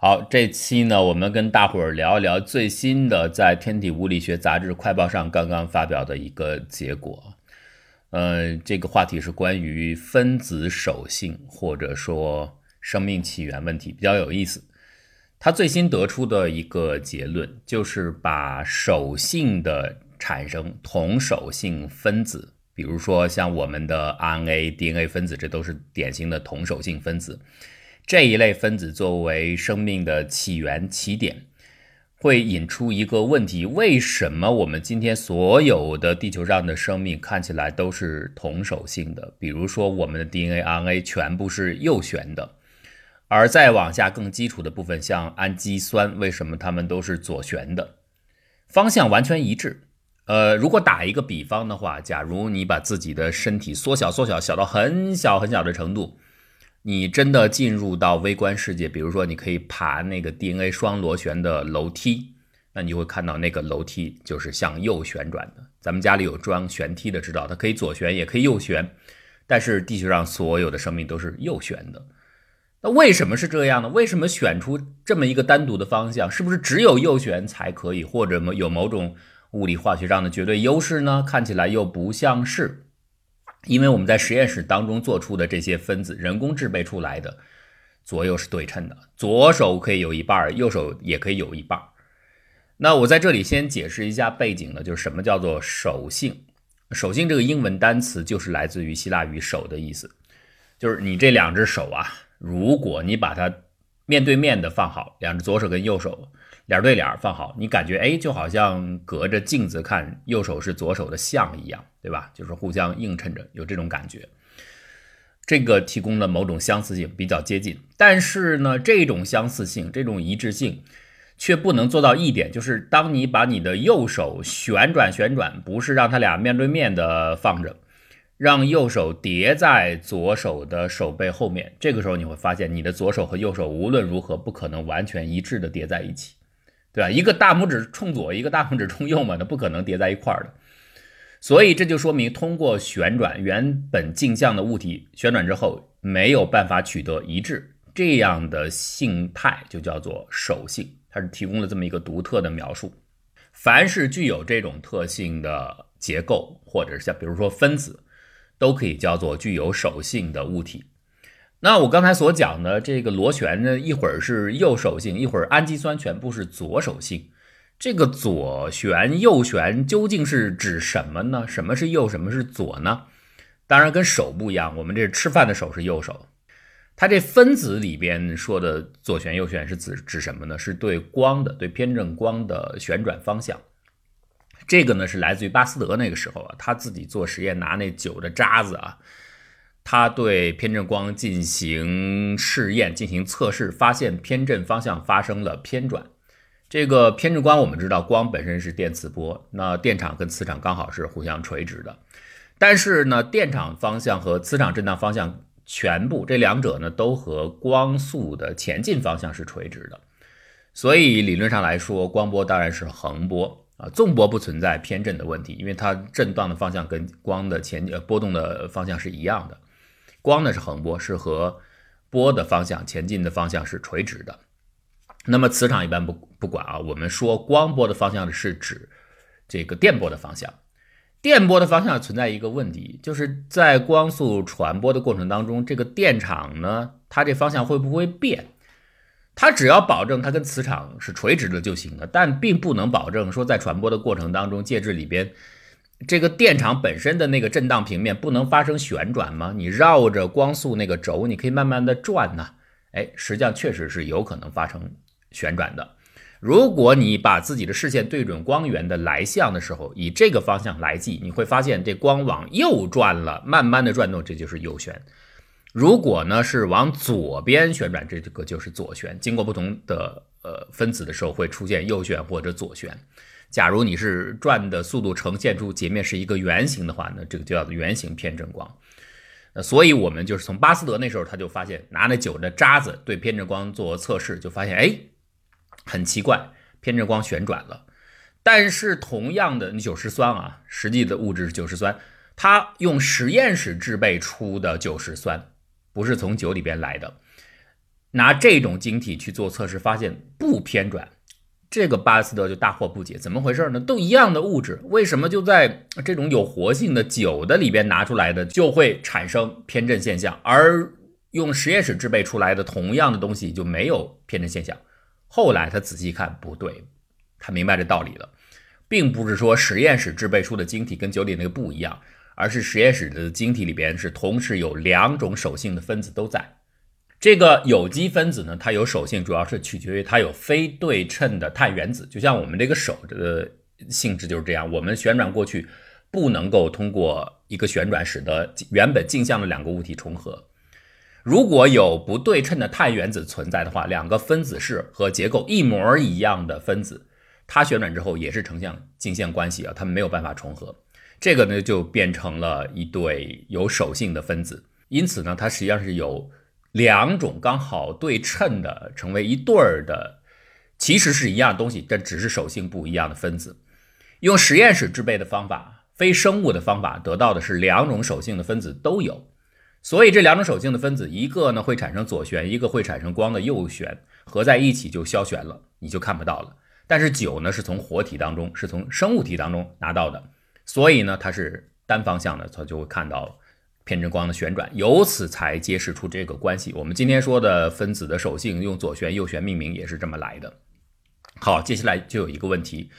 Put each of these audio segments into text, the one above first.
好，这期呢，我们跟大伙儿聊一聊最新的在《天体物理学杂志快报》上刚刚发表的一个结果。呃，这个话题是关于分子手性或者说生命起源问题，比较有意思。他最新得出的一个结论就是把手性的产生同手性分子，比如说像我们的 RNA、DNA 分子，这都是典型的同手性分子。这一类分子作为生命的起源起点，会引出一个问题：为什么我们今天所有的地球上的生命看起来都是同手性的？比如说，我们的 DNA、RNA 全部是右旋的，而再往下更基础的部分，像氨基酸，为什么它们都是左旋的？方向完全一致。呃，如果打一个比方的话，假如你把自己的身体缩小、缩小、小到很小很小的程度。你真的进入到微观世界，比如说你可以爬那个 DNA 双螺旋的楼梯，那你就会看到那个楼梯就是向右旋转的。咱们家里有装旋梯的，知道它可以左旋也可以右旋，但是地球上所有的生命都是右旋的。那为什么是这样呢？为什么选出这么一个单独的方向？是不是只有右旋才可以，或者有某种物理化学上的绝对优势呢？看起来又不像是。因为我们在实验室当中做出的这些分子，人工制备出来的，左右是对称的，左手可以有一半，右手也可以有一半。那我在这里先解释一下背景呢，就是什么叫做手性。手性这个英文单词就是来自于希腊语“手”的意思，就是你这两只手啊，如果你把它面对面的放好，两只左手跟右手。脸对脸放好，你感觉哎，就好像隔着镜子看右手是左手的像一样，对吧？就是互相映衬着，有这种感觉。这个提供了某种相似性，比较接近。但是呢，这种相似性、这种一致性，却不能做到一点，就是当你把你的右手旋转旋转，不是让它俩面对面的放着，让右手叠在左手的手背后面，这个时候你会发现，你的左手和右手无论如何不可能完全一致的叠在一起。对吧？一个大拇指冲左，一个大拇指冲右嘛，那不可能叠在一块儿的。所以这就说明，通过旋转原本镜像的物体旋转之后，没有办法取得一致，这样的性态就叫做手性。它是提供了这么一个独特的描述。凡是具有这种特性的结构，或者是像比如说分子，都可以叫做具有手性的物体。那我刚才所讲的这个螺旋呢，一会儿是右手性，一会儿氨基酸全部是左手性。这个左旋、右旋究竟是指什么呢？什么是右，什么是左呢？当然跟手不一样，我们这吃饭的手是右手。它这分子里边说的左旋、右旋是指指什么呢？是对光的、对偏振光的旋转方向。这个呢是来自于巴斯德那个时候啊，他自己做实验拿那酒的渣子啊。他对偏振光进行试验、进行测试，发现偏振方向发生了偏转。这个偏振光，我们知道光本身是电磁波，那电场跟磁场刚好是互相垂直的。但是呢，电场方向和磁场震荡方向全部这两者呢，都和光速的前进方向是垂直的。所以理论上来说，光波当然是横波啊，纵波不存在偏振的问题，因为它震荡的方向跟光的前呃波动的方向是一样的。光呢是横波，是和波的方向前进的方向是垂直的。那么磁场一般不不管啊，我们说光波的方向是指这个电波的方向。电波的方向存在一个问题，就是在光速传播的过程当中，这个电场呢，它这方向会不会变？它只要保证它跟磁场是垂直的就行了，但并不能保证说在传播的过程当中，介质里边。这个电场本身的那个震荡平面不能发生旋转吗？你绕着光速那个轴，你可以慢慢的转呢。哎，实际上确实是有可能发生旋转的。如果你把自己的视线对准光源的来向的时候，以这个方向来记，你会发现这光往右转了，慢慢的转动，这就是右旋。如果呢是往左边旋转，这个就是左旋。经过不同的呃分子的时候，会出现右旋或者左旋。假如你是转的速度呈现出截面是一个圆形的话，那这个就叫做圆形偏振光。那所以我们就是从巴斯德那时候他就发现，拿那酒的渣子对偏振光做测试，就发现哎，很奇怪，偏振光旋转了。但是同样的你酒石酸啊，实际的物质是酒石酸，它用实验室制备出的酒石酸，不是从酒里边来的。拿这种晶体去做测试，发现不偏转。这个巴斯德就大惑不解，怎么回事呢？都一样的物质，为什么就在这种有活性的酒的里边拿出来的就会产生偏振现象，而用实验室制备出来的同样的东西就没有偏振现象？后来他仔细看，不对，他明白这道理了，并不是说实验室制备出的晶体跟酒里那个不一样，而是实验室的晶体里边是同时有两种手性的分子都在。这个有机分子呢，它有手性，主要是取决于它有非对称的碳原子。就像我们这个手的性质就是这样，我们旋转过去不能够通过一个旋转使得原本镜像的两个物体重合。如果有不对称的碳原子存在的话，两个分子式和结构一模一样的分子，它旋转之后也是呈现镜像关系啊，它们没有办法重合。这个呢就变成了一对有手性的分子，因此呢，它实际上是有。两种刚好对称的成为一对儿的，其实是一样东西，但只是手性不一样的分子。用实验室制备的方法，非生物的方法得到的是两种手性的分子都有。所以这两种手性的分子，一个呢会产生左旋，一个会产生光的右旋，合在一起就消旋了，你就看不到了。但是酒呢是从活体当中，是从生物体当中拿到的，所以呢它是单方向的，它就会看到了。偏振光的旋转，由此才揭示出这个关系。我们今天说的分子的手性，用左旋、右旋命名也是这么来的。好，接下来就有一个问题：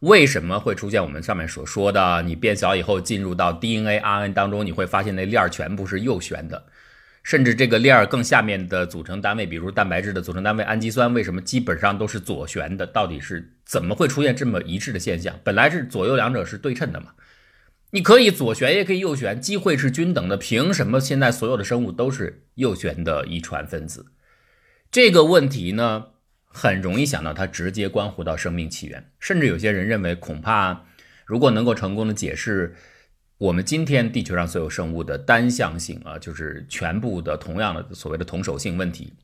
为什么会出现我们上面所说的，你变小以后进入到 DNA、RNA 当中，你会发现那链儿全部是右旋的，甚至这个链儿更下面的组成单位，比如蛋白质的组成单位氨基酸，为什么基本上都是左旋的？到底是怎么会出现这么一致的现象？本来是左右两者是对称的嘛？你可以左旋，也可以右旋，机会是均等的。凭什么现在所有的生物都是右旋的遗传分子？这个问题呢，很容易想到它直接关乎到生命起源。甚至有些人认为，恐怕如果能够成功的解释我们今天地球上所有生物的单向性啊，就是全部的同样的所谓的同手性问题，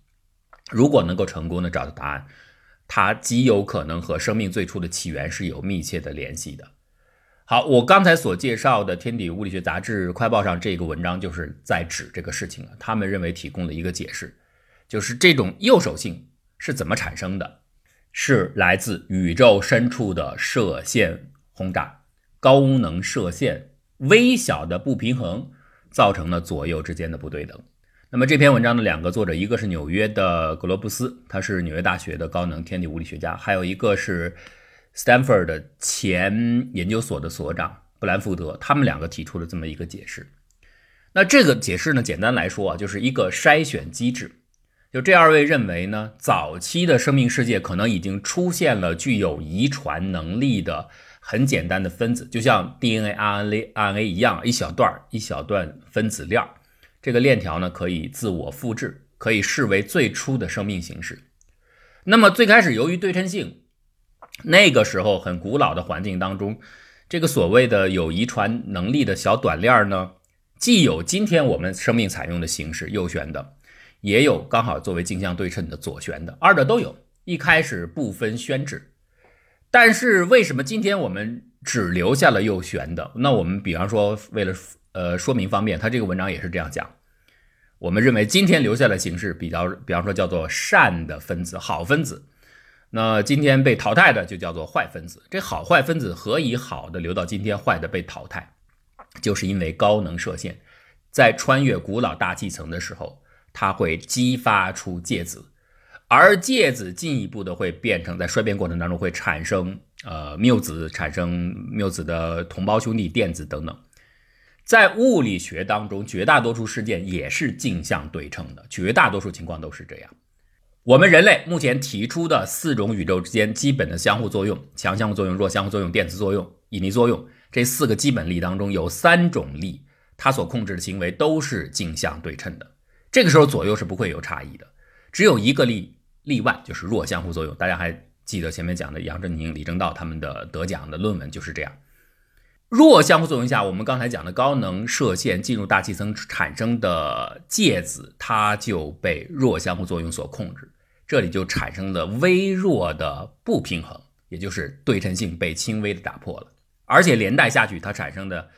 如果能够成功的找到答案，它极有可能和生命最初的起源是有密切的联系的。好，我刚才所介绍的《天体物理学杂志快报》上这个文章就是在指这个事情了。他们认为提供了一个解释，就是这种右手性是怎么产生的？是来自宇宙深处的射线轰炸，高能射线微小的不平衡造成了左右之间的不对等。那么这篇文章的两个作者，一个是纽约的格罗布斯，他是纽约大学的高能天体物理学家，还有一个是。Stanford 的前研究所的所长布兰福德，他们两个提出了这么一个解释。那这个解释呢，简单来说啊，就是一个筛选机制。就这二位认为呢，早期的生命世界可能已经出现了具有遗传能力的很简单的分子，就像 DNA、RNA、RNA 一样，一小段一小段分子链。这个链条呢，可以自我复制，可以视为最初的生命形式。那么最开始，由于对称性。那个时候很古老的环境当中，这个所谓的有遗传能力的小短链呢，既有今天我们生命采用的形式右旋的，也有刚好作为镜像对称的左旋的，二者都有。一开始不分宣制，但是为什么今天我们只留下了右旋的？那我们比方说为了呃说明方便，他这个文章也是这样讲。我们认为今天留下的形式比较，比方说叫做善的分子，好分子。那今天被淘汰的就叫做坏分子。这好坏分子何以好的留到今天，坏的被淘汰？就是因为高能射线在穿越古老大气层的时候，它会激发出介子，而介子进一步的会变成在衰变过程当中会产生呃缪子，产生缪子的同胞兄弟电子等等。在物理学当中，绝大多数事件也是镜像对称的，绝大多数情况都是这样。我们人类目前提出的四种宇宙之间基本的相互作用：强相互作用、弱相互作用、电磁作用、引力作用。这四个基本力当中，有三种力，它所控制的行为都是镜像对称的。这个时候左右是不会有差异的，只有一个力例外，就是弱相互作用。大家还记得前面讲的杨振宁、李政道他们的得奖的论文就是这样。弱相互作用下，我们刚才讲的高能射线进入大气层产生的介子，它就被弱相互作用所控制。这里就产生了微弱的不平衡，也就是对称性被轻微的打破了，而且连带下去，它产生的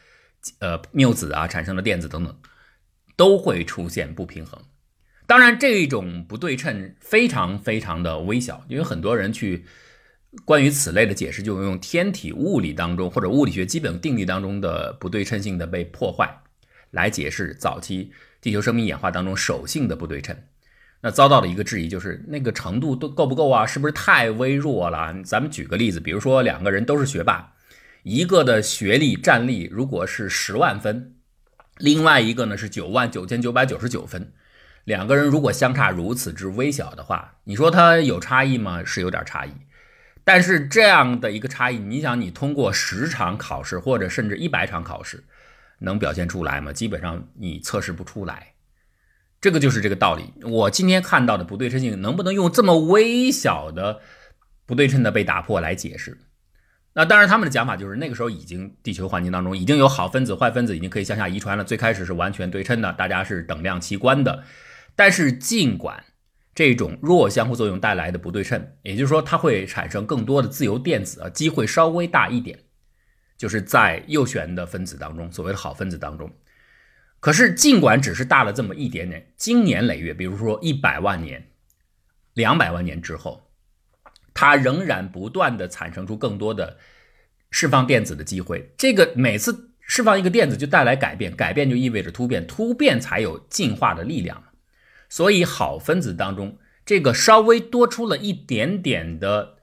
呃缪子啊，产生的电子等等，都会出现不平衡。当然，这种不对称非常非常的微小，因为很多人去关于此类的解释，就用天体物理当中或者物理学基本定律当中的不对称性的被破坏来解释早期地球生命演化当中手性的不对称。那遭到的一个质疑就是那个程度都够不够啊？是不是太微弱了？咱们举个例子，比如说两个人都是学霸，一个的学历战力如果是十万分，另外一个呢是九万九千九百九十九分，两个人如果相差如此之微小的话，你说他有差异吗？是有点差异，但是这样的一个差异，你想你通过十场考试或者甚至一百场考试能表现出来吗？基本上你测试不出来。这个就是这个道理。我今天看到的不对称性，能不能用这么微小的不对称的被打破来解释？那当然，他们的讲法就是那个时候已经地球环境当中已经有好分子、坏分子，已经可以向下遗传了。最开始是完全对称的，大家是等量齐观的。但是，尽管这种弱相互作用带来的不对称，也就是说它会产生更多的自由电子啊，机会稍微大一点，就是在右旋的分子当中，所谓的好分子当中。可是，尽管只是大了这么一点点，经年累月，比如说一百万年、两百万年之后，它仍然不断的产生出更多的释放电子的机会。这个每次释放一个电子就带来改变，改变就意味着突变，突变才有进化的力量。所以，好分子当中这个稍微多出了一点点的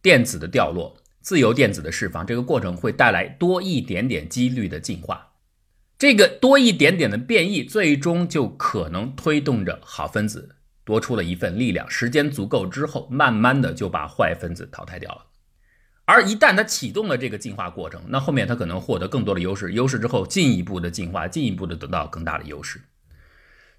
电子的掉落，自由电子的释放，这个过程会带来多一点点几率的进化。这个多一点点的变异，最终就可能推动着好分子多出了一份力量。时间足够之后，慢慢的就把坏分子淘汰掉了。而一旦它启动了这个进化过程，那后面它可能获得更多的优势，优势之后进一步的进化，进一步的得到更大的优势。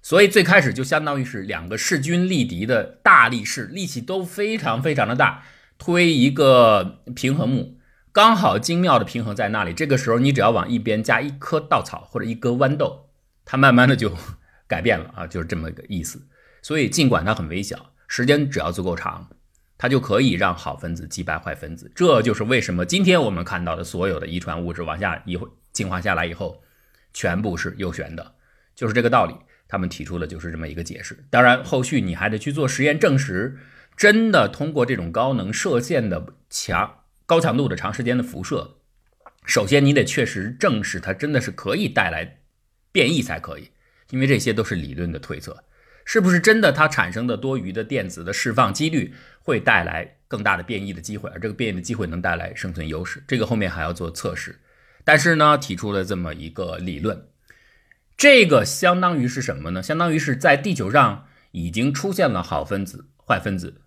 所以最开始就相当于是两个势均力敌的大力士，力气都非常非常的大，推一个平衡木。刚好精妙的平衡在那里，这个时候你只要往一边加一颗稻草或者一根豌豆，它慢慢的就改变了啊，就是这么个意思。所以尽管它很微小，时间只要足够长，它就可以让好分子击败坏分子。这就是为什么今天我们看到的所有的遗传物质往下以后进化下来以后，全部是右旋的，就是这个道理。他们提出的就是这么一个解释。当然，后续你还得去做实验证实，真的通过这种高能射线的强。高强度的长时间的辐射，首先你得确实证实它真的是可以带来变异才可以，因为这些都是理论的推测，是不是真的它产生的多余的电子的释放几率会带来更大的变异的机会，而这个变异的机会能带来生存优势，这个后面还要做测试。但是呢，提出了这么一个理论，这个相当于是什么呢？相当于是在地球上已经出现了好分子、坏分子。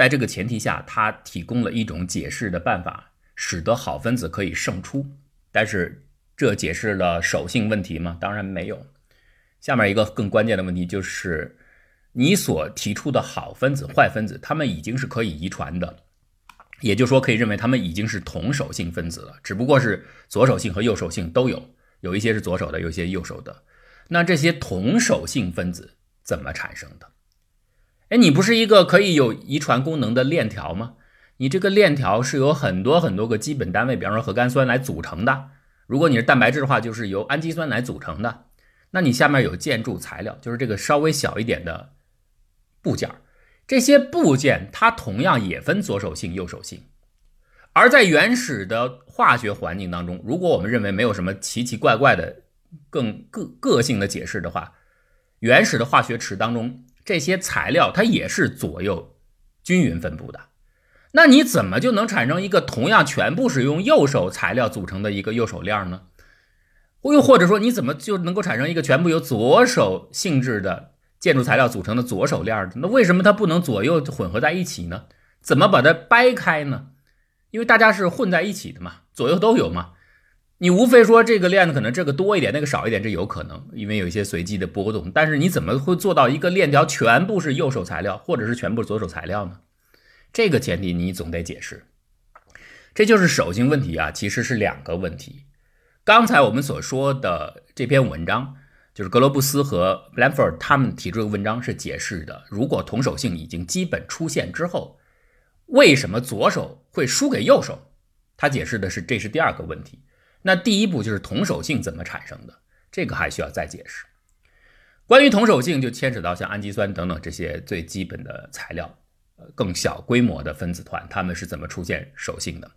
在这个前提下，它提供了一种解释的办法，使得好分子可以胜出。但是，这解释了手性问题吗？当然没有。下面一个更关键的问题就是，你所提出的好分子、坏分子，它们已经是可以遗传的，也就是说，可以认为它们已经是同手性分子了，只不过是左手性和右手性都有，有一些是左手的，有一些右手的。那这些同手性分子怎么产生的？哎，你不是一个可以有遗传功能的链条吗？你这个链条是由很多很多个基本单位，比方说核苷酸来组成的。如果你是蛋白质的话，就是由氨基酸来组成的。那你下面有建筑材料，就是这个稍微小一点的部件。这些部件它同样也分左手性、右手性。而在原始的化学环境当中，如果我们认为没有什么奇奇怪怪的、更个个性的解释的话，原始的化学池当中。这些材料它也是左右均匀分布的，那你怎么就能产生一个同样全部是用右手材料组成的一个右手链呢？又或者说你怎么就能够产生一个全部由左手性质的建筑材料组成的左手链？那为什么它不能左右混合在一起呢？怎么把它掰开呢？因为大家是混在一起的嘛，左右都有嘛。你无非说这个链子可能这个多一点，那个少一点，这有可能，因为有一些随机的波动。但是你怎么会做到一个链条全部是右手材料，或者是全部是左手材料呢？这个前提你总得解释。这就是手性问题啊，其实是两个问题。刚才我们所说的这篇文章，就是格罗布斯和 Blanford 他们提出的文章是解释的，如果同手性已经基本出现之后，为什么左手会输给右手？他解释的是这是第二个问题。那第一步就是同手性怎么产生的，这个还需要再解释。关于同手性，就牵扯到像氨基酸等等这些最基本的材料，呃，更小规模的分子团，它们是怎么出现手性的？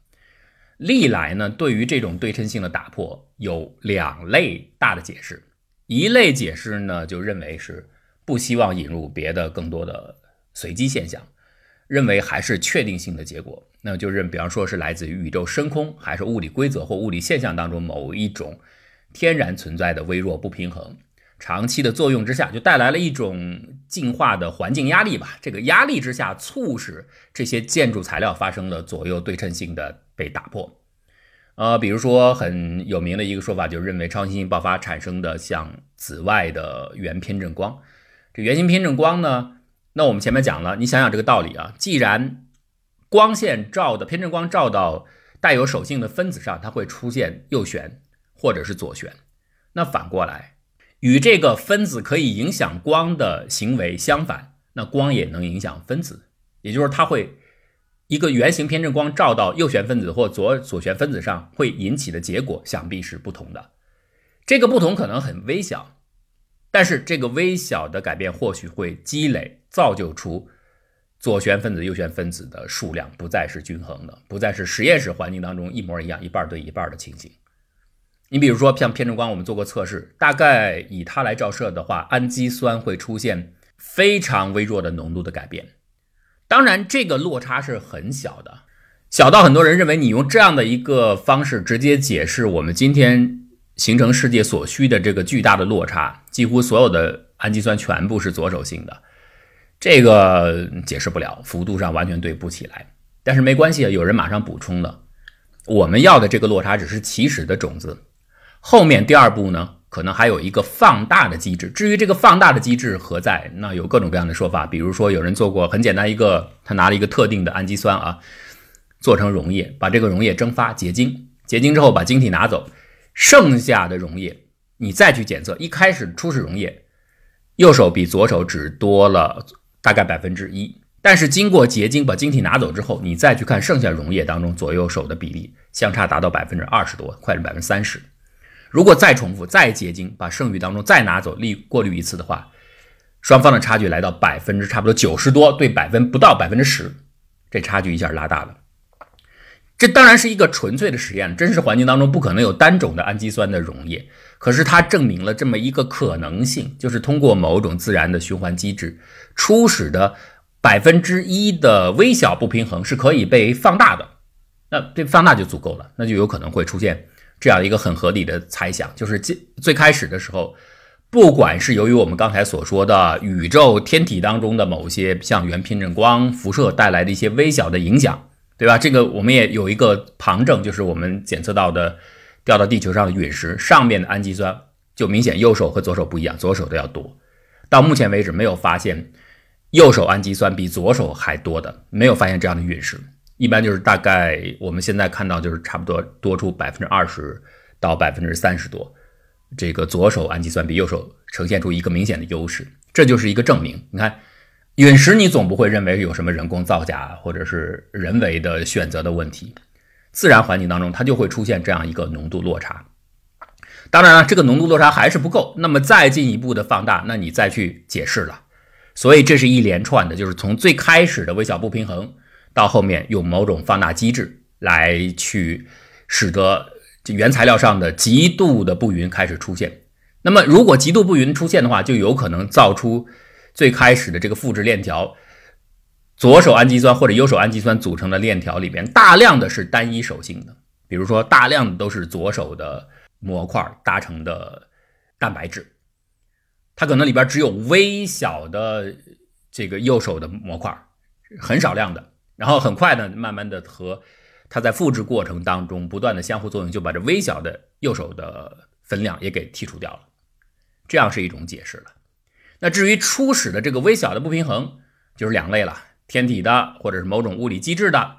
历来呢，对于这种对称性的打破，有两类大的解释。一类解释呢，就认为是不希望引入别的更多的随机现象，认为还是确定性的结果，那就认，比方说是来自于宇宙深空，还是物理规则或物理现象当中某一种天然存在的微弱不平衡。长期的作用之下，就带来了一种进化的环境压力吧。这个压力之下，促使这些建筑材料发生了左右对称性的被打破。呃，比如说很有名的一个说法，就认为超新星爆发产生的像紫外的原偏振光。这圆形偏振光呢，那我们前面讲了，你想想这个道理啊，既然光线照的偏振光照到带有手性的分子上，它会出现右旋或者是左旋。那反过来。与这个分子可以影响光的行为相反，那光也能影响分子，也就是它会一个圆形偏振光照到右旋分子或左左旋分子上，会引起的结果想必是不同的。这个不同可能很微小，但是这个微小的改变或许会积累，造就出左旋分子、右旋分子的数量不再是均衡的，不再是实验室环境当中一模一样，一半对一半的情形。你比如说，像偏振光，我们做过测试，大概以它来照射的话，氨基酸会出现非常微弱的浓度的改变。当然，这个落差是很小的，小到很多人认为你用这样的一个方式直接解释我们今天形成世界所需的这个巨大的落差，几乎所有的氨基酸全部是左手性的，这个解释不了，幅度上完全对不起来。但是没关系，有人马上补充了，我们要的这个落差只是起始的种子。后面第二步呢，可能还有一个放大的机制。至于这个放大的机制何在，那有各种各样的说法。比如说，有人做过很简单一个，他拿了一个特定的氨基酸啊，做成溶液，把这个溶液蒸发结晶，结晶之后把晶体拿走，剩下的溶液你再去检测，一开始初始溶液，右手比左手只多了大概百分之一，但是经过结晶把晶体拿走之后，你再去看剩下溶液当中左右手的比例相差达到百分之二十多，快是百分之三十。如果再重复、再结晶，把剩余当中再拿走滤过滤一次的话，双方的差距来到百分之差不多九十多对百分不到百分之十，这差距一下拉大了。这当然是一个纯粹的实验，真实环境当中不可能有单种的氨基酸的溶液。可是它证明了这么一个可能性，就是通过某种自然的循环机制，初始的百分之一的微小不平衡是可以被放大的。那这放大就足够了，那就有可能会出现。这样一个很合理的猜想，就是最最开始的时候，不管是由于我们刚才所说的宇宙天体当中的某些像原偏振光辐射带来的一些微小的影响，对吧？这个我们也有一个旁证，就是我们检测到的掉到地球上的陨石上面的氨基酸，就明显右手和左手不一样，左手的要多。到目前为止，没有发现右手氨基酸比左手还多的，没有发现这样的陨石。一般就是大概我们现在看到就是差不多多出百分之二十到百分之三十多，这个左手氨基酸比右手呈现出一个明显的优势，这就是一个证明。你看陨石，你总不会认为有什么人工造假或者是人为的选择的问题，自然环境当中它就会出现这样一个浓度落差。当然了，这个浓度落差还是不够，那么再进一步的放大，那你再去解释了。所以这是一连串的，就是从最开始的微小不平衡。到后面用某种放大机制来去使得原材料上的极度的不匀开始出现。那么，如果极度不匀出现的话，就有可能造出最开始的这个复制链条，左手氨基酸或者右手氨基酸组成的链条里边大量的是单一手性的，比如说大量的都是左手的模块搭成的蛋白质，它可能里边只有微小的这个右手的模块，很少量的。然后很快呢，慢慢的和它在复制过程当中不断的相互作用，就把这微小的右手的分量也给剔除掉了，这样是一种解释了。那至于初始的这个微小的不平衡，就是两类了：天体的或者是某种物理机制的，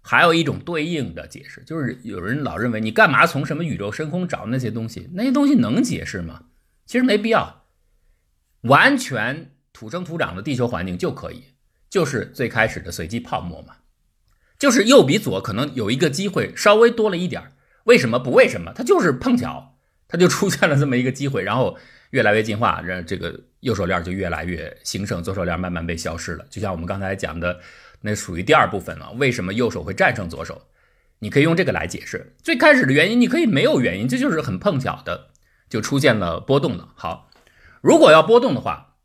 还有一种对应的解释，就是有人老认为你干嘛从什么宇宙深空找那些东西？那些东西能解释吗？其实没必要，完全土生土长的地球环境就可以。就是最开始的随机泡沫嘛，就是右比左可能有一个机会稍微多了一点为什么不为什么？它就是碰巧，它就出现了这么一个机会，然后越来越进化，让这个右手链就越来越兴盛，左手链慢慢被消失了。就像我们刚才讲的，那属于第二部分了。为什么右手会战胜左手？你可以用这个来解释。最开始的原因，你可以没有原因，这就是很碰巧的，就出现了波动了。好，如果要波动的话，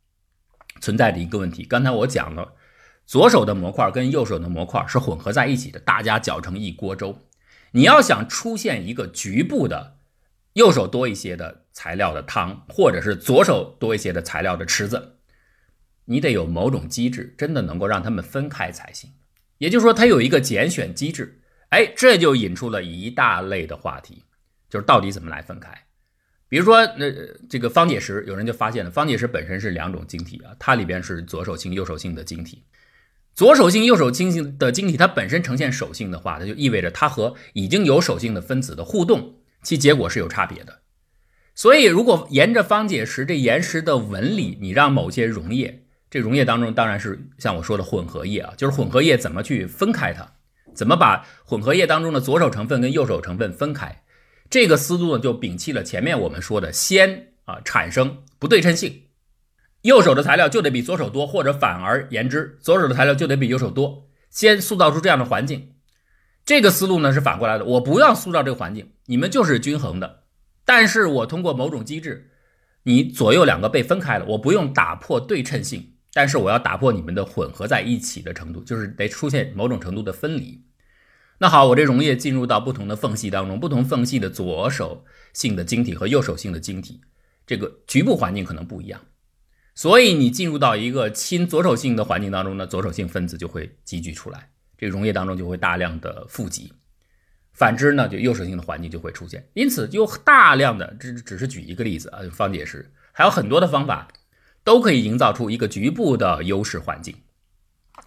存在着一个问题。刚才我讲了，左手的模块跟右手的模块是混合在一起的，大家搅成一锅粥。你要想出现一个局部的右手多一些的材料的汤，或者是左手多一些的材料的池子，你得有某种机制，真的能够让它们分开才行。也就是说，它有一个拣选机制。哎，这就引出了一大类的话题，就是到底怎么来分开。比如说，那这个方解石，有人就发现了，方解石本身是两种晶体啊，它里边是左手性、右手性的晶体。左手性、右手性的晶体，它本身呈现手性的话，它就意味着它和已经有手性的分子的互动，其结果是有差别的。所以，如果沿着方解石这岩石的纹理，你让某些溶液，这溶液当中当然是像我说的混合液啊，就是混合液怎么去分开它。怎么把混合液当中的左手成分跟右手成分分开？这个思路呢，就摒弃了前面我们说的先啊产生不对称性，右手的材料就得比左手多，或者反而言之，左手的材料就得比右手多，先塑造出这样的环境。这个思路呢是反过来的，我不要塑造这个环境，你们就是均衡的，但是我通过某种机制，你左右两个被分开了，我不用打破对称性，但是我要打破你们的混合在一起的程度，就是得出现某种程度的分离。那好，我这溶液进入到不同的缝隙当中，不同缝隙的左手性的晶体和右手性的晶体，这个局部环境可能不一样，所以你进入到一个亲左手性的环境当中呢，左手性分子就会集聚出来，这个溶液当中就会大量的富集。反之呢，就右手性的环境就会出现。因此，就大量的，这只是举一个例子啊，方解石还有很多的方法，都可以营造出一个局部的优势环境。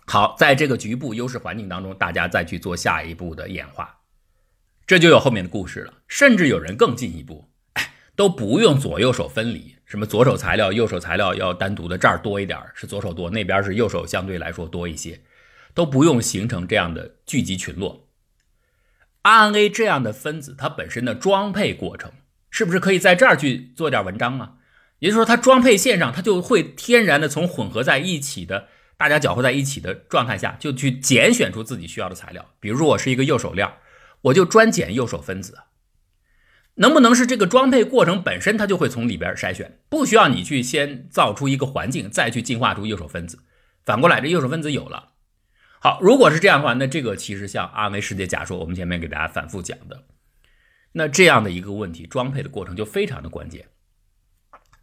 好，在这个局部优势环境当中，大家再去做下一步的演化，这就有后面的故事了。甚至有人更进一步，哎，都不用左右手分离，什么左手材料、右手材料要单独的，这儿多一点是左手多，那边是右手相对来说多一些，都不用形成这样的聚集群落。RNA 这样的分子，它本身的装配过程，是不是可以在这儿去做点文章啊？也就是说，它装配线上，它就会天然的从混合在一起的。大家搅和在一起的状态下，就去拣选出自己需要的材料。比如说，我是一个右手链，我就专拣右手分子。能不能是这个装配过程本身，它就会从里边筛选，不需要你去先造出一个环境，再去进化出右手分子。反过来，这右手分子有了。好，如果是这样的话，那这个其实像阿维世界假说，我们前面给大家反复讲的，那这样的一个问题，装配的过程就非常的关键。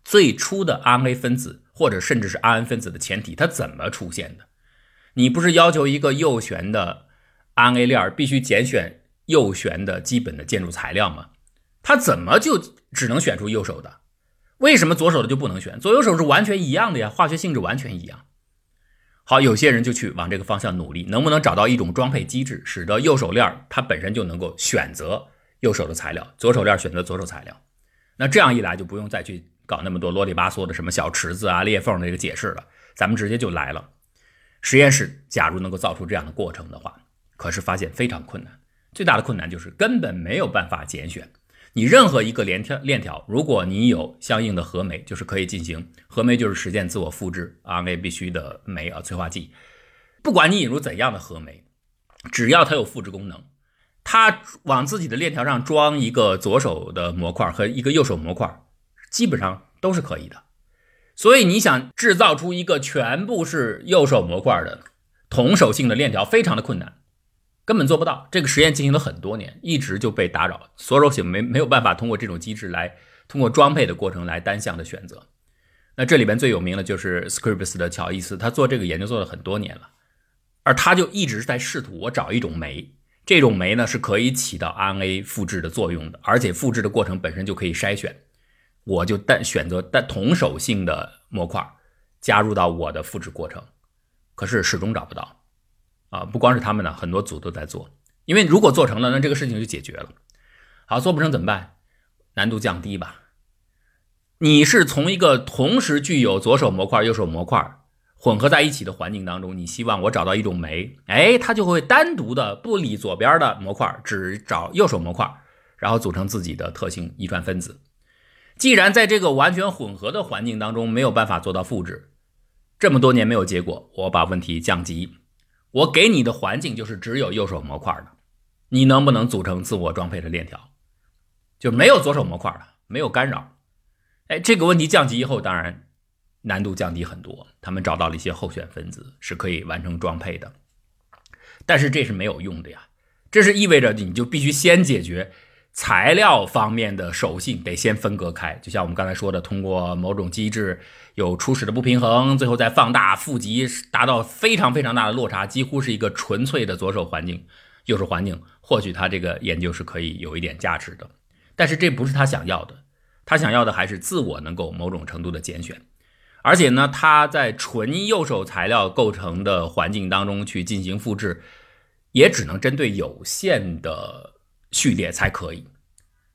最初的 RNA 分子。或者甚至是 RNA 分子的前体，它怎么出现的？你不是要求一个右旋的 RNA 链必须拣选右旋的基本的建筑材料吗？它怎么就只能选出右手的？为什么左手的就不能选？左右手是完全一样的呀，化学性质完全一样。好，有些人就去往这个方向努力，能不能找到一种装配机制，使得右手链它本身就能够选择右手的材料，左手链选择左手材料？那这样一来就不用再去。搞那么多啰里吧嗦的什么小池子啊、裂缝的这个解释了，咱们直接就来了。实验室假如能够造出这样的过程的话，可是发现非常困难。最大的困难就是根本没有办法拣选你任何一个链条链条。如果你有相应的核酶，就是可以进行核酶，就是实现自我复制 RNA 必须的酶啊，催化剂。不管你引入怎样的核酶，只要它有复制功能，它往自己的链条上装一个左手的模块和一个右手模块。基本上都是可以的，所以你想制造出一个全部是右手模块的同手性的链条，非常的困难，根本做不到。这个实验进行了很多年，一直就被打扰，左手性没没有办法通过这种机制来通过装配的过程来单向的选择。那这里边最有名的就是 Scripps 的乔伊斯，他做这个研究做了很多年了，而他就一直在试图我找一种酶，这种酶呢是可以起到 RNA 复制的作用的，而且复制的过程本身就可以筛选。我就单选择单同手性的模块加入到我的复制过程，可是始终找不到啊！不光是他们呢，很多组都在做。因为如果做成了，那这个事情就解决了。好，做不成怎么办？难度降低吧。你是从一个同时具有左手模块、右手模块混合在一起的环境当中，你希望我找到一种酶，哎，它就会单独的不理左边的模块，只找右手模块，然后组成自己的特性遗传分子。既然在这个完全混合的环境当中没有办法做到复制，这么多年没有结果，我把问题降级，我给你的环境就是只有右手模块的，你能不能组成自我装配的链条？就没有左手模块的，没有干扰。哎，这个问题降级以后，当然难度降低很多。他们找到了一些候选分子是可以完成装配的，但是这是没有用的呀。这是意味着你就必须先解决。材料方面的手性得先分割开，就像我们刚才说的，通过某种机制有初始的不平衡，最后再放大负极，达到非常非常大的落差，几乎是一个纯粹的左手环境、右手环境。或许他这个研究是可以有一点价值的，但是这不是他想要的，他想要的还是自我能够某种程度的拣选，而且呢，他在纯右手材料构成的环境当中去进行复制，也只能针对有限的。序列才可以，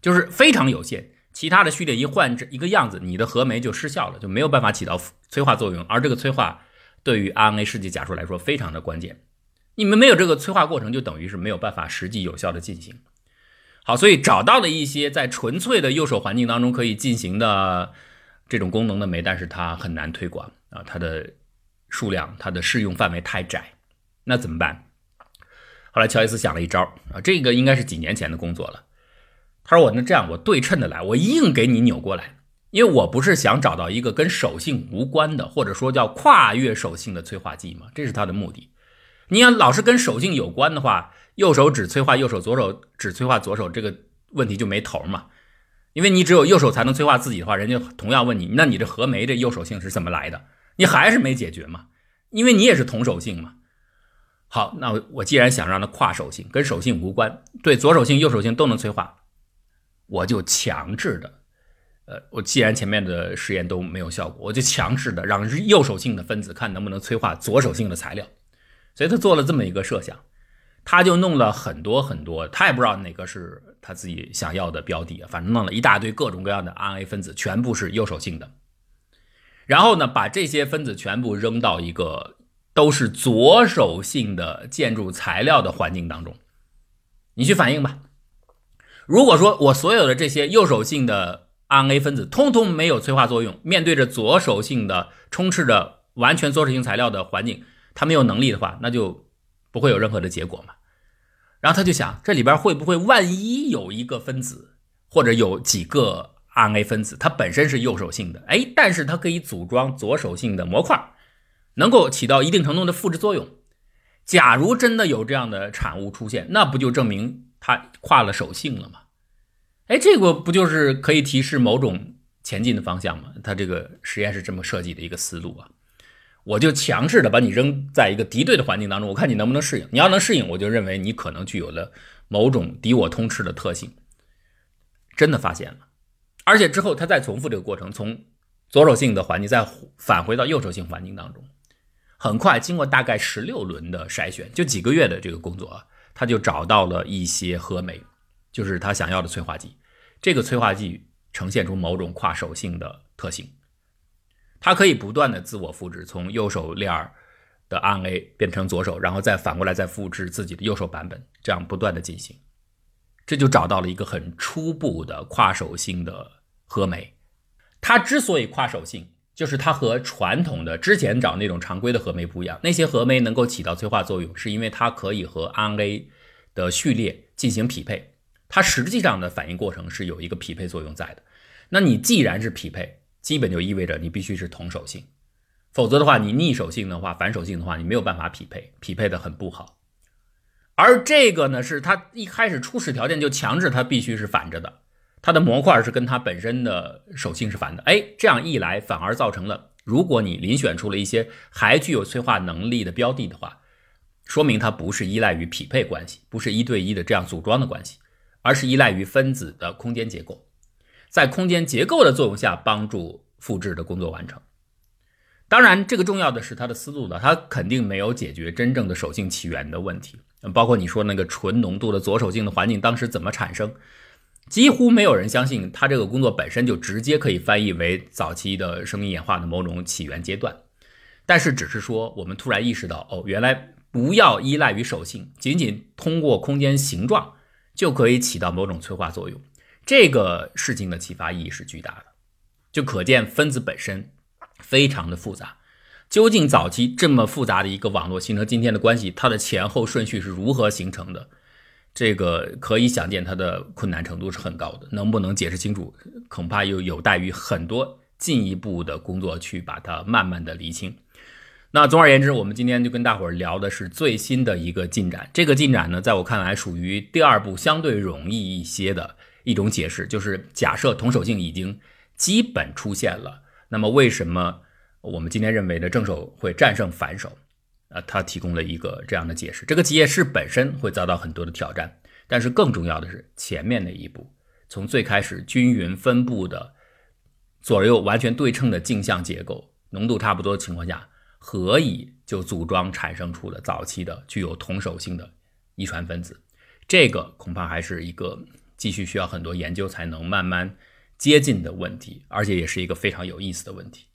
就是非常有限。其他的序列一换这一个样子，你的核酶就失效了，就没有办法起到催化作用。而这个催化对于 RNA 世纪假说来说非常的关键。你们没有这个催化过程，就等于是没有办法实际有效的进行。好，所以找到了一些在纯粹的右手环境当中可以进行的这种功能的酶，但是它很难推广啊，它的数量、它的适用范围太窄，那怎么办？后来乔伊斯想了一招啊，这个应该是几年前的工作了。他说：“我那这样，我对称的来，我硬给你扭过来，因为我不是想找到一个跟手性无关的，或者说叫跨越手性的催化剂嘛，这是他的目的。你要老是跟手性有关的话，右手只催化右手，左手只催化左手，这个问题就没头嘛。因为你只有右手才能催化自己的话，人家同样问你，那你这合酶这右手性是怎么来的？你还是没解决嘛，因为你也是同手性嘛。”好，那我既然想让它跨手性，跟手性无关，对左手性、右手性都能催化，我就强制的，呃，我既然前面的实验都没有效果，我就强制的让右手性的分子看能不能催化左手性的材料。所以他做了这么一个设想，他就弄了很多很多，他也不知道哪个是他自己想要的标的，反正弄了一大堆各种各样的 RNA 分子，全部是右手性的，然后呢，把这些分子全部扔到一个。都是左手性的建筑材料的环境当中，你去反应吧。如果说我所有的这些右手性的 RNA 分子通通没有催化作用，面对着左手性的充斥着完全左手性材料的环境，它没有能力的话，那就不会有任何的结果嘛。然后他就想，这里边会不会万一有一个分子，或者有几个 RNA 分子，它本身是右手性的，哎，但是它可以组装左手性的模块。能够起到一定程度的复制作用。假如真的有这样的产物出现，那不就证明他跨了手性了吗？哎，这个不就是可以提示某种前进的方向吗？他这个实验是这么设计的一个思路啊。我就强势的把你扔在一个敌对的环境当中，我看你能不能适应。你要能适应，我就认为你可能具有了某种敌我通吃的特性。真的发现了，而且之后他再重复这个过程，从左手性的环境再返回到右手性环境当中。很快，经过大概十六轮的筛选，就几个月的这个工作啊，他就找到了一些合酶，就是他想要的催化剂。这个催化剂呈现出某种跨手性的特性，它可以不断的自我复制，从右手链的 RNA 变成左手，然后再反过来再复制自己的右手版本，这样不断的进行，这就找到了一个很初步的跨手性的合酶。它之所以跨手性，就是它和传统的之前找那种常规的核酶不一样，那些核酶能够起到催化作用，是因为它可以和 RNA 的序列进行匹配，它实际上的反应过程是有一个匹配作用在的。那你既然是匹配，基本就意味着你必须是同手性，否则的话，你逆手性的话，反手性的话，你没有办法匹配，匹配的很不好。而这个呢，是它一开始初始条件就强制它必须是反着的。它的模块是跟它本身的手性是反的，哎，这样一来反而造成了，如果你遴选出了一些还具有催化能力的标的的话，说明它不是依赖于匹配关系，不是一对一的这样组装的关系，而是依赖于分子的空间结构，在空间结构的作用下帮助复制的工作完成。当然，这个重要的是它的思路的，它肯定没有解决真正的手性起源的问题，包括你说那个纯浓度的左手性的环境当时怎么产生。几乎没有人相信他这个工作本身就直接可以翻译为早期的生命演化的某种起源阶段，但是只是说我们突然意识到，哦，原来不要依赖于手性，仅仅通过空间形状就可以起到某种催化作用，这个事情的启发意义是巨大的。就可见分子本身非常的复杂。究竟早期这么复杂的一个网络形成今天的关系，它的前后顺序是如何形成的？这个可以想见，它的困难程度是很高的。能不能解释清楚，恐怕又有待于很多进一步的工作去把它慢慢的厘清。那总而言之，我们今天就跟大伙儿聊的是最新的一个进展。这个进展呢，在我看来属于第二步相对容易一些的一种解释，就是假设同手性已经基本出现了，那么为什么我们今天认为的正手会战胜反手？啊，他提供了一个这样的解释。这个解释本身会遭到很多的挑战，但是更重要的是前面那一步，从最开始均匀分布的左右完全对称的镜像结构，浓度差不多的情况下。何以就组装产生出了早期的具有同手性的遗传分子？这个恐怕还是一个继续需要很多研究才能慢慢接近的问题，而且也是一个非常有意思的问题。